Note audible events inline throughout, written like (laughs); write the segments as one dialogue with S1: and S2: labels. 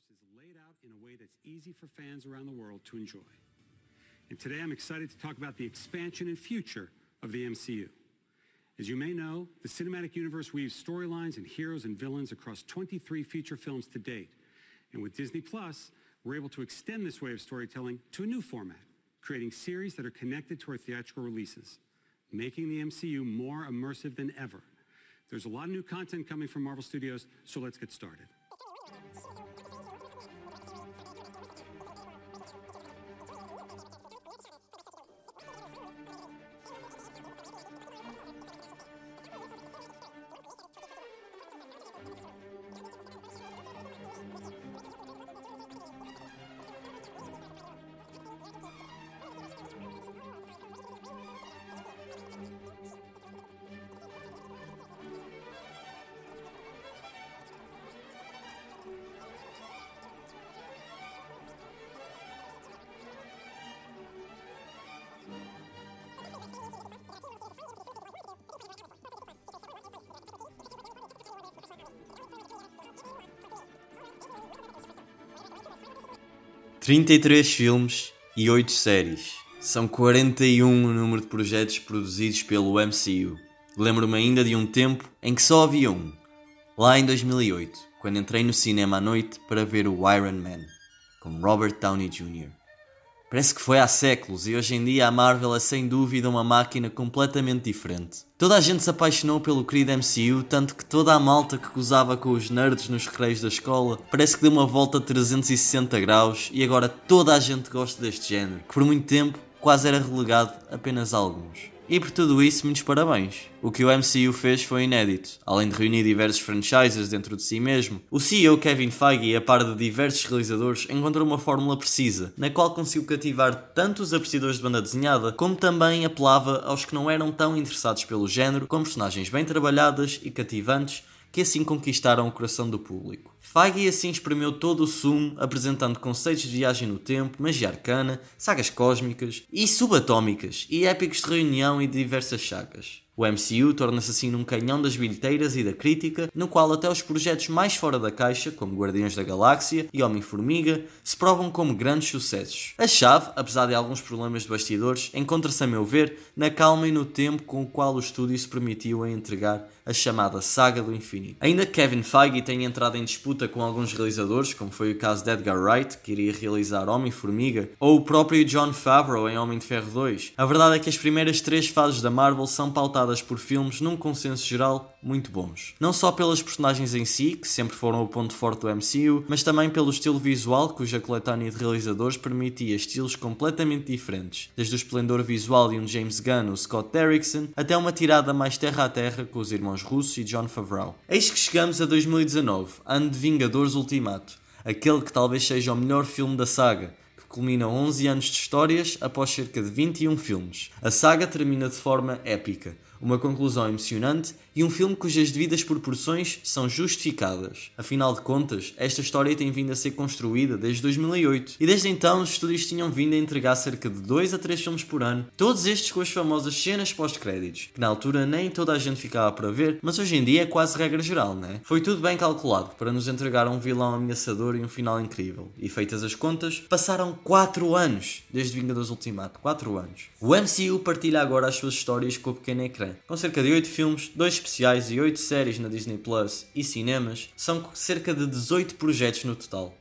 S1: universe is laid out in a way that's easy for fans around the world to enjoy. And today I'm excited to talk about the expansion and future of the MCU. As you may know, the cinematic universe weaves storylines and heroes and villains across 23 feature films to date. And with Disney Plus, we're able to extend this way of storytelling to a new format, creating series that are connected to our theatrical releases, making the MCU more immersive than ever. There's a lot of new content coming from Marvel Studios, so let's get started. (laughs) 33 filmes e 8 séries. São 41 o número de projetos produzidos pelo MCU. Lembro-me ainda de um tempo em que só havia um. Lá em 2008, quando entrei no cinema à noite para ver o Iron Man, com Robert Downey Jr. Parece que foi há séculos e hoje em dia a Marvel é sem dúvida uma máquina completamente diferente. Toda a gente se apaixonou pelo querido MCU, tanto que toda a malta que gozava com os nerds nos recreios da escola parece que deu uma volta de 360 graus e agora toda a gente gosta deste género, que por muito tempo quase era relegado apenas a alguns. E por tudo isso, muitos parabéns. O que o MCU fez foi inédito. Além de reunir diversos franchises dentro de si mesmo, o CEO Kevin Feige, a par de diversos realizadores, encontrou uma fórmula precisa, na qual conseguiu cativar tanto os apreciadores de banda desenhada, como também apelava aos que não eram tão interessados pelo género, com personagens bem trabalhadas e cativantes, que assim conquistaram o coração do público. Feige assim espremeu todo o sumo, apresentando conceitos de viagem no tempo, magia arcana, sagas cósmicas e subatómicas, e épicos de reunião e de diversas sagas. O MCU torna-se assim num canhão das bilheteiras e da crítica, no qual até os projetos mais fora da caixa, como Guardiões da Galáxia e Homem-Formiga, se provam como grandes sucessos. A chave, apesar de alguns problemas de bastidores, encontra-se a meu ver na calma e no tempo com o qual o estúdio se permitiu a entregar a chamada Saga do Infinito. Ainda que Kevin Feige tenha entrado em disputa com alguns realizadores, como foi o caso de Edgar Wright, que iria realizar Homem-Formiga, ou o próprio John Favreau em Homem de Ferro 2, a verdade é que as primeiras três fases da Marvel são pautadas por filmes num consenso geral muito bons. Não só pelas personagens em si, que sempre foram o ponto forte do MCU, mas também pelo estilo visual, cuja coletânea de realizadores permitia estilos completamente diferentes, desde o esplendor visual de um James Gunn, o Scott Derrickson, até uma tirada mais terra a terra com os irmãos Russo e John Favreau. Eis que chegamos a 2019, ano de Vingadores Ultimato, aquele que talvez seja o melhor filme da saga, que culmina 11 anos de histórias após cerca de 21 filmes. A saga termina de forma épica, uma conclusão emocionante e um filme cujas devidas proporções são justificadas. Afinal de contas, esta história tem vindo a ser construída desde 2008 e desde então os estúdios tinham vindo a entregar cerca de 2 a 3 filmes por ano, todos estes com as famosas cenas pós-créditos, que na altura nem toda a gente ficava para ver, mas hoje em dia é quase regra geral, né? Foi tudo bem calculado para nos entregar um vilão ameaçador e um final incrível. E feitas as contas, passaram 4 anos desde Vingadores Ultimato, 4 anos. O MCU partilha agora as suas histórias com o pequeno ecrã, com cerca de 8 filmes, 2 especiais e 8 séries na Disney Plus e cinemas, são cerca de 18 projetos no total.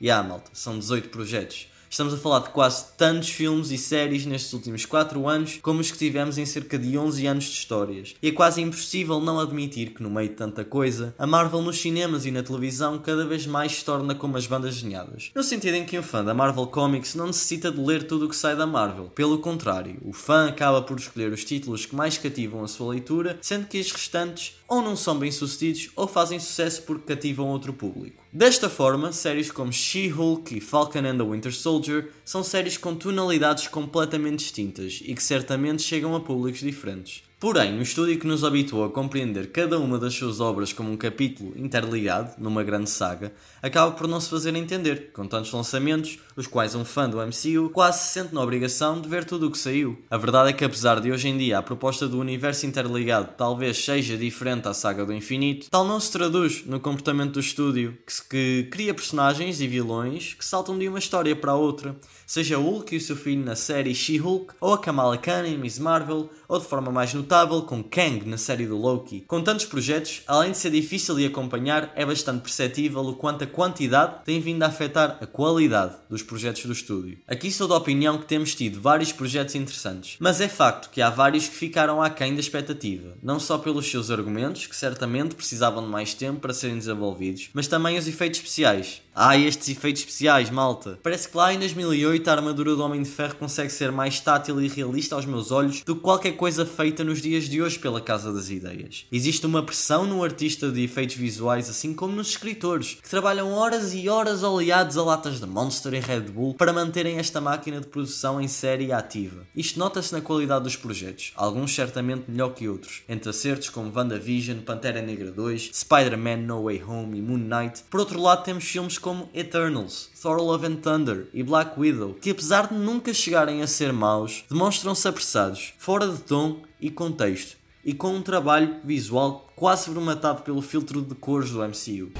S1: E ah, malta, são 18 projetos. Estamos a falar de quase tantos filmes e séries nestes últimos 4 anos como os que tivemos em cerca de 11 anos de histórias. E é quase impossível não admitir que, no meio de tanta coisa, a Marvel nos cinemas e na televisão cada vez mais se torna como as bandas desenhadas. No sentido em que um fã da Marvel Comics não necessita de ler tudo o que sai da Marvel. Pelo contrário, o fã acaba por escolher os títulos que mais cativam a sua leitura, sendo que os restantes ou não são bem sucedidos ou fazem sucesso porque cativam outro público. Desta forma, séries como She-Hulk e Falcon and the Winter Soldier são séries com tonalidades completamente distintas e que certamente chegam a públicos diferentes. Porém, um estúdio que nos habituou a compreender cada uma das suas obras como um capítulo interligado numa grande saga, acaba por não se fazer entender, com tantos lançamentos, os quais um fã do MCU quase se sente na obrigação de ver tudo o que saiu. A verdade é que apesar de hoje em dia a proposta do universo interligado talvez seja diferente à saga do infinito, tal não se traduz no comportamento do estúdio, que, que cria personagens e vilões que saltam de uma história para outra, seja Hulk e o seu filho na série She-Hulk, ou a Kamala Khan em Miss Marvel, ou de forma mais notável com Kang na série do Loki. Com tantos projetos, além de ser difícil de acompanhar, é bastante perceptível o quanto a quantidade tem vindo a afetar a qualidade dos projetos do estúdio. Aqui sou da opinião que temos tido vários projetos interessantes, mas é facto que há vários que ficaram aquém da expectativa, não só pelos seus argumentos, que certamente precisavam de mais tempo para serem desenvolvidos, mas também os efeitos especiais. Ah, estes efeitos especiais, malta! Parece que lá em 2008 a armadura do Homem de Ferro consegue ser mais tátil e realista aos meus olhos do que qualquer coisa feita nos dias de hoje pela Casa das Ideias. Existe uma pressão no artista de efeitos visuais, assim como nos escritores, que trabalham horas e horas oleados a latas de Monster e Red Bull para manterem esta máquina de produção em série ativa. Isto nota-se na qualidade dos projetos, alguns certamente melhor que outros, entre acertos como WandaVision, Pantera Negra 2, Spider-Man No Way Home e Moon Knight. Por outro lado, temos filmes como Eternals, Thor Love and Thunder e Black Widow, que apesar de nunca chegarem a ser maus, demonstram-se apressados, fora de tom e contexto, e com um trabalho visual quase formatado pelo filtro de cores do MCU.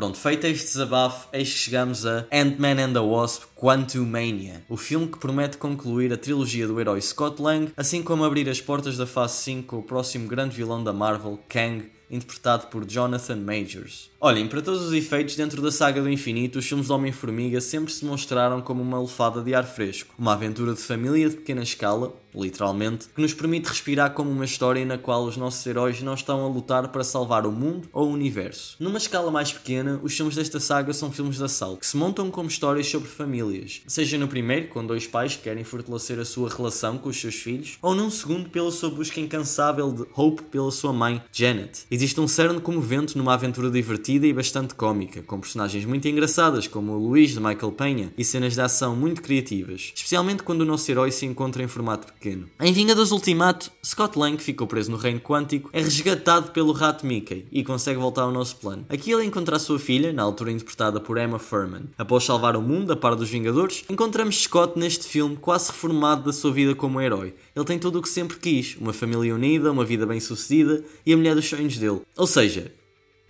S1: Pronto, feito este desabafo, eis que chegamos a Ant-Man and the Wasp Quantumania, o filme que promete concluir a trilogia do herói Scott Lang, assim como abrir as portas da fase 5 com o próximo grande vilão da Marvel, Kang, interpretado por Jonathan Majors. Olhem, para todos os efeitos, dentro da saga do infinito, os filmes do Homem-Formiga sempre se mostraram como uma lefada de ar fresco, uma aventura de família de pequena escala, literalmente, que nos permite respirar como uma história na qual os nossos heróis não estão a lutar para salvar o mundo ou o universo. Numa escala mais pequena, os filmes desta saga são filmes de assalto, que se montam como histórias sobre famílias, seja no primeiro, com dois pais que querem fortalecer a sua relação com os seus filhos, ou num segundo, pela sua busca incansável de Hope pela sua mãe, Janet. Existe um cerne comovente numa aventura divertida e bastante cómica, com personagens muito engraçadas, como o Luís de Michael Penha, e cenas de ação muito criativas, especialmente quando o nosso herói se encontra em formato pequeno. Em Vingadores Ultimato, Scott Lang, que ficou preso no reino quântico, é resgatado pelo rato Mickey e consegue voltar ao nosso plano. Aqui ele encontra a sua filha, na altura interpretada por Emma Furman. Após salvar o mundo a par dos Vingadores, encontramos Scott neste filme quase reformado da sua vida como herói. Ele tem tudo o que sempre quis: uma família unida, uma vida bem-sucedida e a mulher dos sonhos dele. Ou seja,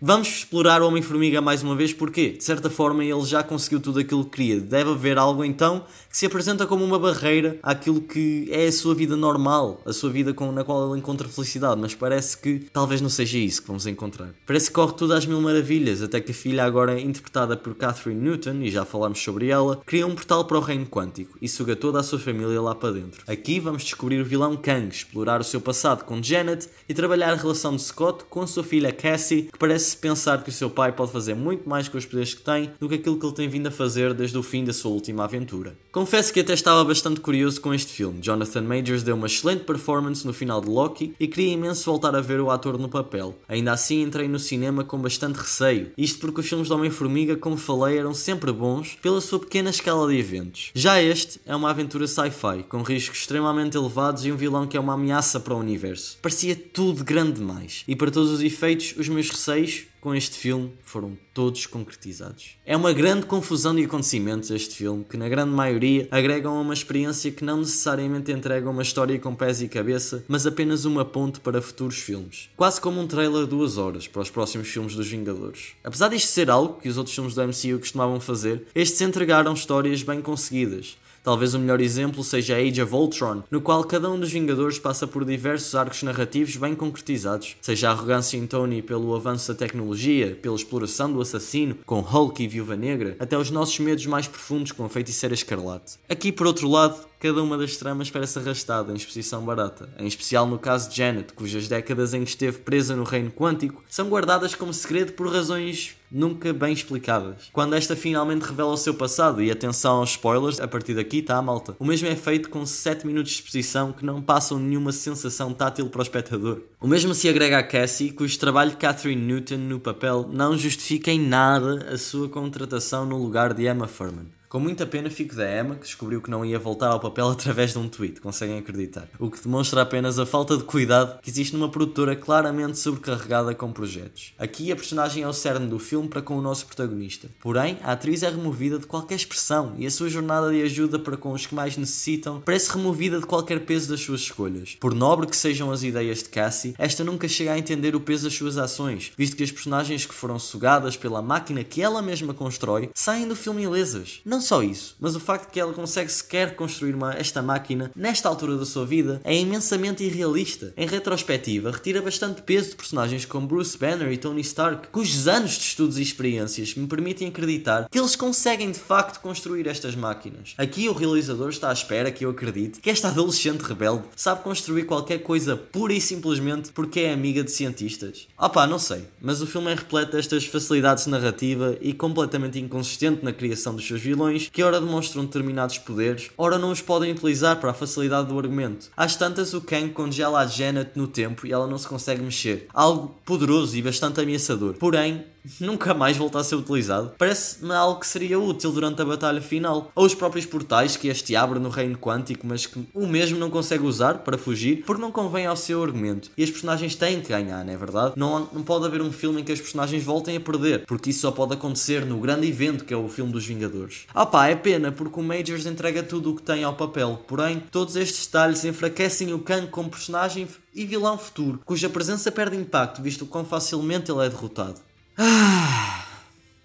S1: Vamos explorar o Homem-Formiga mais uma vez porque, de certa forma, ele já conseguiu tudo aquilo que queria. Deve haver algo então que se apresenta como uma barreira àquilo que é a sua vida normal, a sua vida com, na qual ele encontra felicidade, mas parece que talvez não seja isso que vamos encontrar. Parece que corre tudo às mil maravilhas, até que a filha, agora interpretada por Catherine Newton, e já falámos sobre ela, cria um portal para o reino quântico e suga toda a sua família lá para dentro. Aqui vamos descobrir o vilão Kang, explorar o seu passado com Janet e trabalhar a relação de Scott com a sua filha Cassie, que parece pensar que o seu pai pode fazer muito mais com os poderes que tem do que aquilo que ele tem vindo a fazer desde o fim da sua última aventura. Confesso que até estava bastante curioso com este filme. Jonathan Majors deu uma excelente performance no final de Loki e queria imenso voltar a ver o ator no papel. Ainda assim entrei no cinema com bastante receio, isto porque os filmes de Homem-Formiga, como falei, eram sempre bons pela sua pequena escala de eventos. Já este é uma aventura sci-fi, com riscos extremamente elevados e um vilão que é uma ameaça para o universo. Parecia tudo grande demais, e para todos os efeitos, os meus receios com este filme foram todos concretizados. É uma grande confusão de acontecimentos este filme, que na grande maioria agregam a uma experiência que não necessariamente entrega uma história com pés e cabeça, mas apenas uma ponte para futuros filmes. Quase como um trailer de duas horas para os próximos filmes dos Vingadores. Apesar disto ser algo que os outros filmes do MCU costumavam fazer, estes entregaram histórias bem conseguidas, Talvez o melhor exemplo seja Age of Ultron, no qual cada um dos Vingadores passa por diversos arcos narrativos bem concretizados, seja a arrogância em Tony pelo avanço da tecnologia, pela exploração do assassino, com Hulk e Viúva Negra, até os nossos medos mais profundos com a Feiticeira Escarlate. Aqui, por outro lado, cada uma das tramas parece arrastada em exposição barata, em especial no caso de Janet, cujas décadas em que esteve presa no reino quântico são guardadas como segredo por razões nunca bem explicadas. Quando esta finalmente revela o seu passado, e atenção aos spoilers, a partir daqui está a malta. O mesmo é feito com 7 minutos de exposição que não passam nenhuma sensação tátil para o espectador. O mesmo se agrega a Cassie, cujo trabalho de Catherine Newton no papel não justifica em nada a sua contratação no lugar de Emma Furman. Com muita pena fico da Emma, que descobriu que não ia voltar ao papel (laughs) através de um tweet, conseguem acreditar. O que demonstra apenas a falta de cuidado que existe numa produtora claramente sobrecarregada com projetos. Aqui a personagem é o cerne do filme para com o nosso protagonista. Porém, a atriz é removida de qualquer expressão e a sua jornada de ajuda para com os que mais necessitam parece removida de qualquer peso das suas escolhas. Por nobre que sejam as ideias de Cassie, esta nunca chega a entender o peso das suas ações, visto que as personagens que foram sugadas pela máquina que ela mesma constrói saem do filme ilesas. Não não só isso, mas o facto de que ela consegue sequer construir uma, esta máquina nesta altura da sua vida é imensamente irrealista. Em retrospectiva, retira bastante peso de personagens como Bruce Banner e Tony Stark, cujos anos de estudos e experiências me permitem acreditar que eles conseguem de facto construir estas máquinas. Aqui o realizador está à espera que eu acredite que esta adolescente rebelde sabe construir qualquer coisa pura e simplesmente porque é amiga de cientistas. Opá, não sei, mas o filme é repleto destas facilidades narrativa e completamente inconsistente na criação dos seus vilões que ora demonstram determinados poderes, ora não os podem utilizar para a facilidade do argumento. Às tantas, o Kang congela a Janet no tempo e ela não se consegue mexer. Algo poderoso e bastante ameaçador. Porém, nunca mais volta a ser utilizado. Parece-me algo que seria útil durante a batalha final. Ou os próprios portais que este abre no reino quântico, mas que o mesmo não consegue usar para fugir, porque não convém ao seu argumento. E as personagens têm que ganhar, não é verdade? Não, não pode haver um filme em que as personagens voltem a perder, porque isso só pode acontecer no grande evento que é o filme dos Vingadores. Ah pá, é pena, porque o Majors entrega tudo o que tem ao papel. Porém, todos estes detalhes enfraquecem o Kang como personagem e vilão futuro, cuja presença perde impacto, visto o quão facilmente ele é derrotado. Ah,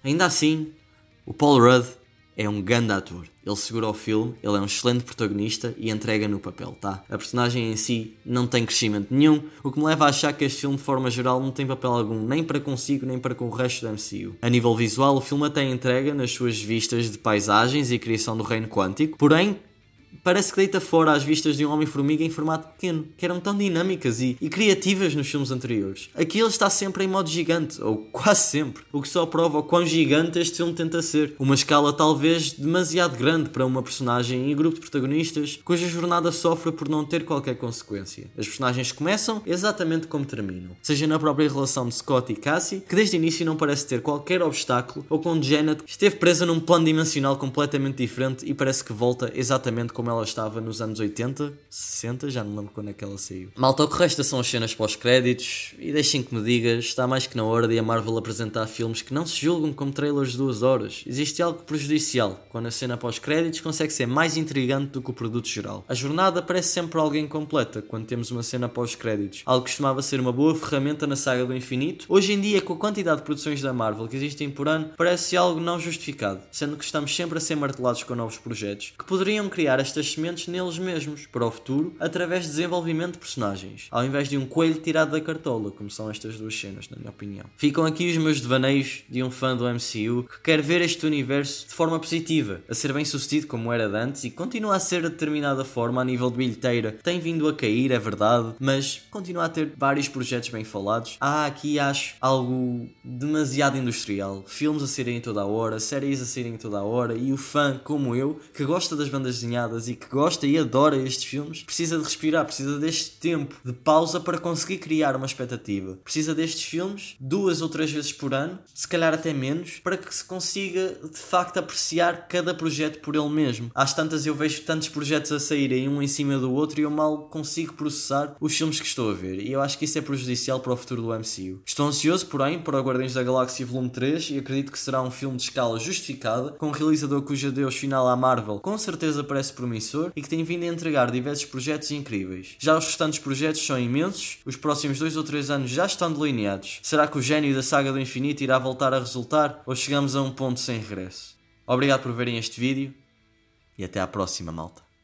S1: ainda assim, o Paul Rudd é um grande ator. Ele segura o filme, ele é um excelente protagonista e entrega no papel, tá? A personagem em si não tem crescimento nenhum, o que me leva a achar que este filme, de forma geral, não tem papel algum, nem para consigo, nem para com o resto do MCU. A nível visual, o filme até entrega nas suas vistas de paisagens e criação do reino quântico, porém, parece que deita fora as vistas de um Homem-Formiga em formato pequeno, que eram tão dinâmicas e, e, criativas nos filmes anteriores. Aqui ele está sempre em modo gigante, ou (laughs) quase sempre, o que só prova o quão gigante este filme tenta ser. Uma escala talvez demasiado grande para uma personagem e grupo de protagonistas cuja jornada sofre por não ter qualquer consequência. As personagens começam exatamente como terminam, seja na própria relação de Scott e Cassie, que desde o início não parece ter qualquer obstáculo, ou com Janet, que esteve presa num plano dimensional completamente diferente e parece que volta exatamente como como ela estava nos anos 80, 60, já não lembro quando é que ela saiu. Malta, o que resta são as cenas pós-créditos, e deixem que me diga, está mais que na hora de a Marvel apresentar filmes que não se julgam como trailers de duas horas. Existe algo prejudicial, quando a cena pós-créditos consegue ser mais intrigante do que o produto geral. A jornada parece sempre algo incompleta quando temos uma cena pós-créditos, algo que costumava ser uma boa ferramenta na saga do infinito. Hoje em dia, com a quantidade de produções da Marvel que existem por ano, parece algo não justificado, sendo que estamos sempre a ser martelados com novos projetos que poderiam criar esta estas sementes neles mesmos, para o futuro, através de desenvolvimento de personagens, ao invés de um coelho tirado da cartola, como são estas duas cenas, na minha opinião. Ficam aqui os meus devaneios de um fã do MCU que quer ver este universo de forma positiva, a ser bem sucedido como era de antes e continua a ser de determinada forma a nível de bilheteira. Tem vindo a cair, é verdade, mas continua a ter vários projetos bem falados. Há aqui, acho, algo demasiado industrial. Filmes a serem toda a hora, séries a serem toda a hora e o fã, como eu, que gosta das bandas desenhadas e que gosta e adora estes filmes, precisa de respirar, precisa deste tempo de pausa para conseguir criar uma expectativa. Precisa destes filmes duas ou três vezes por ano, se calhar até menos, para que se consiga de facto apreciar cada projeto por ele mesmo. Às tantas eu vejo tantos projetos a saírem um em cima do outro e eu mal consigo processar os filmes que estou a ver. E eu acho que isso é prejudicial para o futuro do MCU. Estou ansioso, porém, para o Guardiões da Galáxia Volume 3 e acredito que será um filme de escala justificada, com um realizador cujo adeus final à Marvel com certeza parece promissor promissor e que tem vindo a entregar diversos projetos incríveis. Já os restantes projetos são imensos, os próximos dois ou três anos já estão delineados. Será que o gênio da saga do infinito irá voltar a resultar ou chegamos a um ponto sem regresso? Obrigado por verem este vídeo e até à próxima, malta.